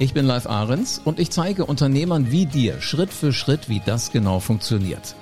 Ich bin Live Ahrens und ich zeige Unternehmern wie dir Schritt für Schritt, wie das genau funktioniert.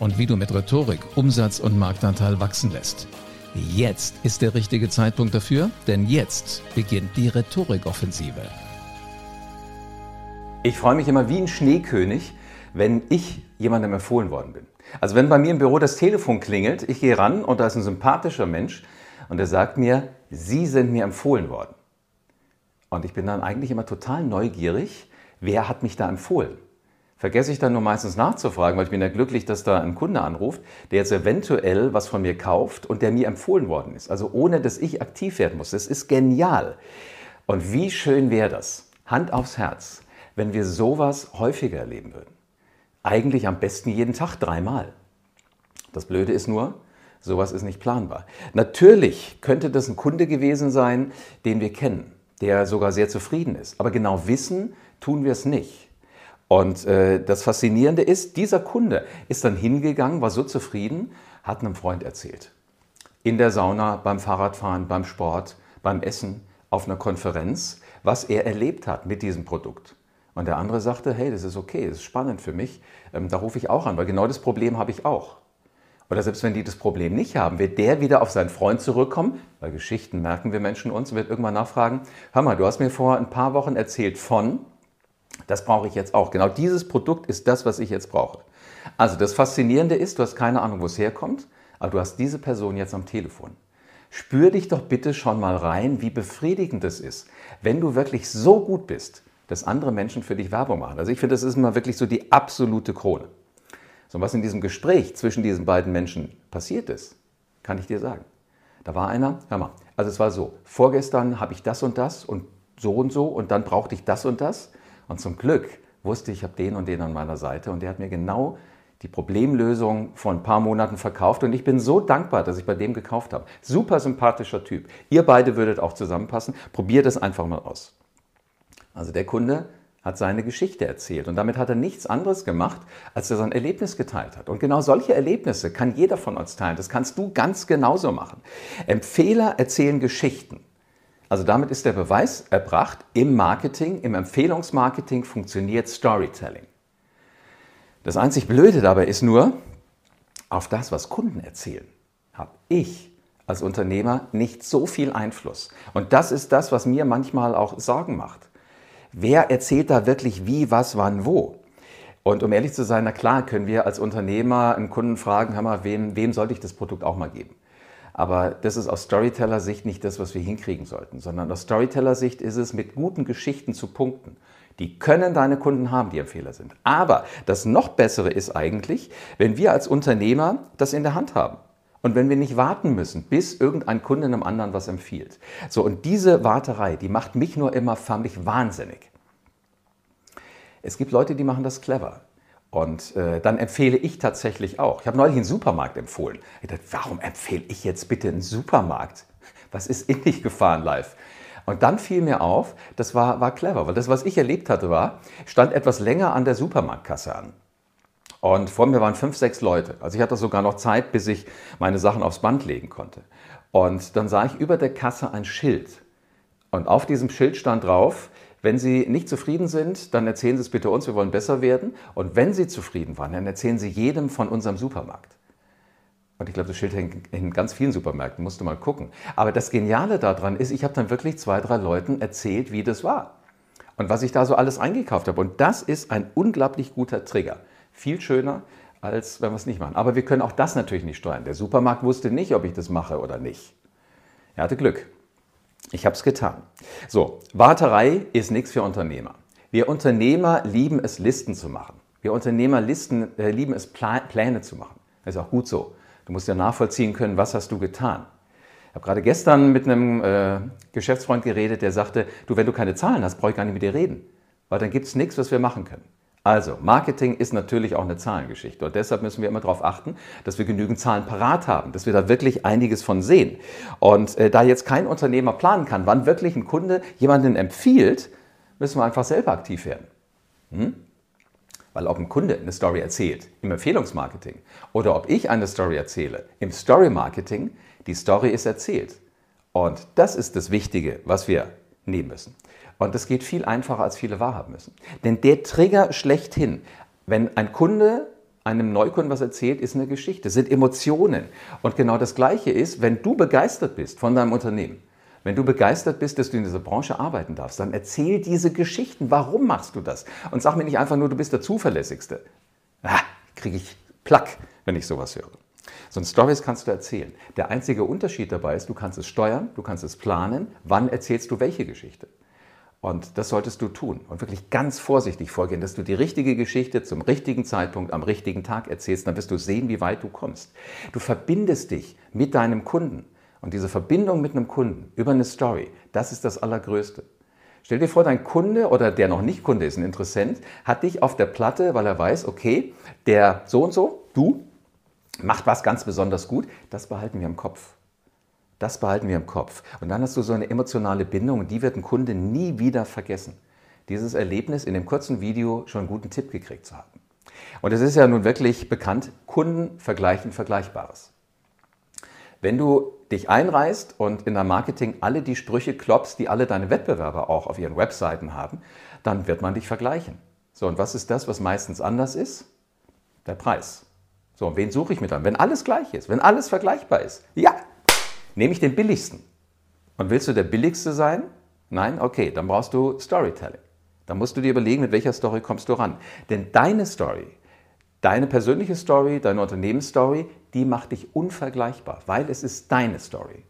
Und wie du mit Rhetorik Umsatz und Marktanteil wachsen lässt. Jetzt ist der richtige Zeitpunkt dafür, denn jetzt beginnt die Rhetorikoffensive. Ich freue mich immer wie ein Schneekönig, wenn ich jemandem empfohlen worden bin. Also wenn bei mir im Büro das Telefon klingelt, ich gehe ran und da ist ein sympathischer Mensch und der sagt mir, Sie sind mir empfohlen worden. Und ich bin dann eigentlich immer total neugierig, wer hat mich da empfohlen. Vergesse ich dann nur meistens nachzufragen, weil ich bin ja glücklich, dass da ein Kunde anruft, der jetzt eventuell was von mir kauft und der mir empfohlen worden ist. Also ohne, dass ich aktiv werden muss. Das ist genial. Und wie schön wäre das, Hand aufs Herz, wenn wir sowas häufiger erleben würden. Eigentlich am besten jeden Tag dreimal. Das Blöde ist nur, sowas ist nicht planbar. Natürlich könnte das ein Kunde gewesen sein, den wir kennen der sogar sehr zufrieden ist. Aber genau wissen tun wir es nicht. Und äh, das Faszinierende ist, dieser Kunde ist dann hingegangen, war so zufrieden, hat einem Freund erzählt. In der Sauna, beim Fahrradfahren, beim Sport, beim Essen, auf einer Konferenz, was er erlebt hat mit diesem Produkt. Und der andere sagte, hey, das ist okay, das ist spannend für mich, ähm, da rufe ich auch an, weil genau das Problem habe ich auch. Oder selbst wenn die das Problem nicht haben, wird der wieder auf seinen Freund zurückkommen, weil Geschichten merken wir Menschen uns, und wird irgendwann nachfragen, hör mal, du hast mir vor ein paar Wochen erzählt von, das brauche ich jetzt auch. Genau dieses Produkt ist das, was ich jetzt brauche. Also das Faszinierende ist, du hast keine Ahnung, wo es herkommt, aber du hast diese Person jetzt am Telefon. Spür dich doch bitte schon mal rein, wie befriedigend es ist, wenn du wirklich so gut bist, dass andere Menschen für dich Werbung machen. Also ich finde, das ist immer wirklich so die absolute Krone. So, was in diesem Gespräch zwischen diesen beiden Menschen passiert ist, kann ich dir sagen. Da war einer, hör mal, also es war so, vorgestern habe ich das und das und so und so und dann brauchte ich das und das. Und zum Glück wusste ich, ich habe den und den an meiner Seite und der hat mir genau die Problemlösung vor ein paar Monaten verkauft und ich bin so dankbar, dass ich bei dem gekauft habe. Super sympathischer Typ. Ihr beide würdet auch zusammenpassen. Probiert es einfach mal aus. Also der Kunde hat seine Geschichte erzählt. Und damit hat er nichts anderes gemacht, als er sein Erlebnis geteilt hat. Und genau solche Erlebnisse kann jeder von uns teilen. Das kannst du ganz genauso machen. Empfehler erzählen Geschichten. Also damit ist der Beweis erbracht, im Marketing, im Empfehlungsmarketing funktioniert Storytelling. Das einzig Blöde dabei ist nur, auf das, was Kunden erzählen, habe ich als Unternehmer nicht so viel Einfluss. Und das ist das, was mir manchmal auch Sorgen macht wer erzählt da wirklich wie, was, wann, wo? Und um ehrlich zu sein, na klar, können wir als Unternehmer einen Kunden fragen, hör mal, wem, wem sollte ich das Produkt auch mal geben? Aber das ist aus Storyteller-Sicht nicht das, was wir hinkriegen sollten, sondern aus Storyteller-Sicht ist es, mit guten Geschichten zu punkten. Die können deine Kunden haben, die Empfehler sind. Aber das noch Bessere ist eigentlich, wenn wir als Unternehmer das in der Hand haben. Und wenn wir nicht warten müssen, bis irgendein Kunde einem anderen was empfiehlt. So, und diese Warterei, die macht mich nur immer förmlich wahnsinnig. Es gibt Leute, die machen das clever. Und äh, dann empfehle ich tatsächlich auch. Ich habe neulich einen Supermarkt empfohlen. Ich dachte, warum empfehle ich jetzt bitte einen Supermarkt? Was ist in dich gefahren live? Und dann fiel mir auf, das war, war clever, weil das, was ich erlebt hatte, war, stand etwas länger an der Supermarktkasse an. Und vor mir waren fünf, sechs Leute. Also ich hatte sogar noch Zeit, bis ich meine Sachen aufs Band legen konnte. Und dann sah ich über der Kasse ein Schild. Und auf diesem Schild stand drauf, wenn Sie nicht zufrieden sind, dann erzählen Sie es bitte uns, wir wollen besser werden. Und wenn Sie zufrieden waren, dann erzählen Sie jedem von unserem Supermarkt. Und ich glaube, das Schild hängt in ganz vielen Supermärkten, musst du mal gucken. Aber das Geniale daran ist, ich habe dann wirklich zwei, drei Leuten erzählt, wie das war. Und was ich da so alles eingekauft habe. Und das ist ein unglaublich guter Trigger viel schöner, als wenn wir es nicht machen. Aber wir können auch das natürlich nicht steuern. Der Supermarkt wusste nicht, ob ich das mache oder nicht. Er hatte Glück. Ich habe es getan. So, Warterei ist nichts für Unternehmer. Wir Unternehmer lieben es, Listen zu machen. Wir Unternehmer Listen, äh, lieben es, Pla Pläne zu machen. Das ist auch gut so. Du musst ja nachvollziehen können, was hast du getan. habe gerade gestern mit einem äh, Geschäftsfreund geredet, der sagte, du, wenn du keine Zahlen hast, brauche ich gar nicht mit dir reden, weil dann gibt es nichts, was wir machen können. Also, Marketing ist natürlich auch eine Zahlengeschichte und deshalb müssen wir immer darauf achten, dass wir genügend Zahlen parat haben, dass wir da wirklich einiges von sehen. Und äh, da jetzt kein Unternehmer planen kann, wann wirklich ein Kunde jemanden empfiehlt, müssen wir einfach selber aktiv werden. Hm? Weil ob ein Kunde eine Story erzählt im Empfehlungsmarketing oder ob ich eine Story erzähle im Story-Marketing, die Story ist erzählt. Und das ist das Wichtige, was wir nehmen müssen. Und das geht viel einfacher, als viele wahrhaben müssen. Denn der Trigger schlechthin, wenn ein Kunde einem Neukunden was erzählt, ist eine Geschichte, sind Emotionen. Und genau das Gleiche ist, wenn du begeistert bist von deinem Unternehmen, wenn du begeistert bist, dass du in dieser Branche arbeiten darfst, dann erzähl diese Geschichten. Warum machst du das? Und sag mir nicht einfach nur, du bist der Zuverlässigste. Ah, kriege ich Plack, wenn ich sowas höre. So ein Stories kannst du erzählen. Der einzige Unterschied dabei ist, du kannst es steuern, du kannst es planen, wann erzählst du welche Geschichte. Und das solltest du tun und wirklich ganz vorsichtig vorgehen, dass du die richtige Geschichte zum richtigen Zeitpunkt am richtigen Tag erzählst. Dann wirst du sehen, wie weit du kommst. Du verbindest dich mit deinem Kunden. Und diese Verbindung mit einem Kunden über eine Story, das ist das Allergrößte. Stell dir vor, dein Kunde oder der noch nicht Kunde ist, ein Interessent, hat dich auf der Platte, weil er weiß, okay, der so und so, du, macht was ganz besonders gut. Das behalten wir im Kopf. Das behalten wir im Kopf. Und dann hast du so eine emotionale Bindung und die wird ein Kunde nie wieder vergessen. Dieses Erlebnis in dem kurzen Video schon einen guten Tipp gekriegt zu haben. Und es ist ja nun wirklich bekannt, Kunden vergleichen Vergleichbares. Wenn du dich einreißt und in deinem Marketing alle die Sprüche klopfst, die alle deine Wettbewerber auch auf ihren Webseiten haben, dann wird man dich vergleichen. So, und was ist das, was meistens anders ist? Der Preis. So, und wen suche ich mit dann? Wenn alles gleich ist, wenn alles vergleichbar ist, ja, nehme ich den billigsten. Und willst du der billigste sein? Nein? Okay, dann brauchst du Storytelling. Dann musst du dir überlegen, mit welcher Story kommst du ran. Denn deine Story, deine persönliche Story, deine Unternehmensstory, die macht dich unvergleichbar, weil es ist deine Story.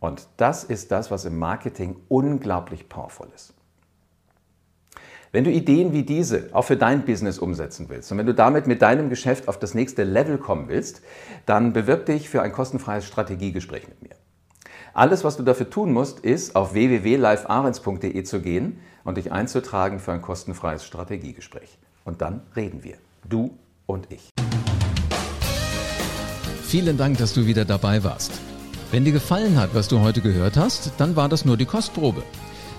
Und das ist das, was im Marketing unglaublich powerful ist. Wenn du Ideen wie diese auch für dein Business umsetzen willst und wenn du damit mit deinem Geschäft auf das nächste Level kommen willst, dann bewirb dich für ein kostenfreies Strategiegespräch mit mir. Alles, was du dafür tun musst, ist auf www.livearens.de zu gehen und dich einzutragen für ein kostenfreies Strategiegespräch. Und dann reden wir. Du und ich. Vielen Dank, dass du wieder dabei warst. Wenn dir gefallen hat, was du heute gehört hast, dann war das nur die Kostprobe.